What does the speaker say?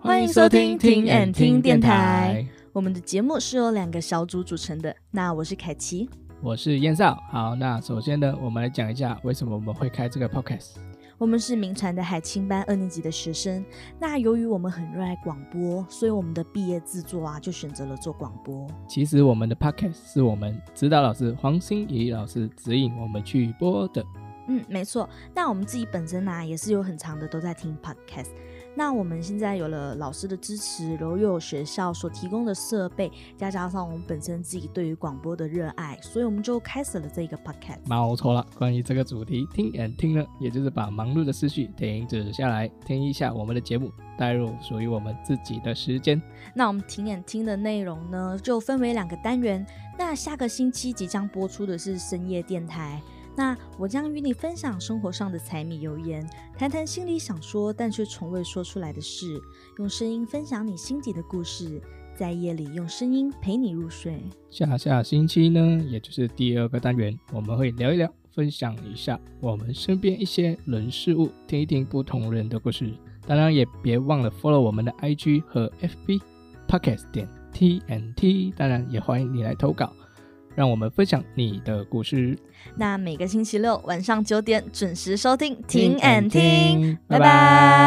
欢迎收听听 and 听电台。我们的节目是由两个小组组成的。那我是凯奇，我是燕少。好，那首先呢，我们来讲一下为什么我们会开这个 podcast。我们是名传的海青班二年级的学生。那由于我们很热爱广播，所以我们的毕业制作啊，就选择了做广播。其实我们的 podcast 是我们指导老师黄心怡老师指引我们去播的。嗯，没错。那我们自己本身呢，也是有很长的都在听 podcast。那我们现在有了老师的支持，然后又有学校所提供的设备，再加上我们本身自己对于广播的热爱，所以我们就开始了这个 podcast。没错了，关于这个主题，听 and 听呢，也就是把忙碌的思绪停止下来，听一下我们的节目，带入属于我们自己的时间。那我们听 and 听的内容呢，就分为两个单元。那下个星期即将播出的是深夜电台。那我将与你分享生活上的柴米油盐，谈谈心里想说但却从未说出来的事，用声音分享你心底的故事，在夜里用声音陪你入睡。下下星期呢，也就是第二个单元，我们会聊一聊，分享一下我们身边一些人事物，听一听不同人的故事。当然也别忘了 follow 我们的 IG 和 FB，Podcast 点 TNT。当然也欢迎你来投稿。让我们分享你的故事。那每个星期六晚上九点准时收听，听 and 听，拜拜。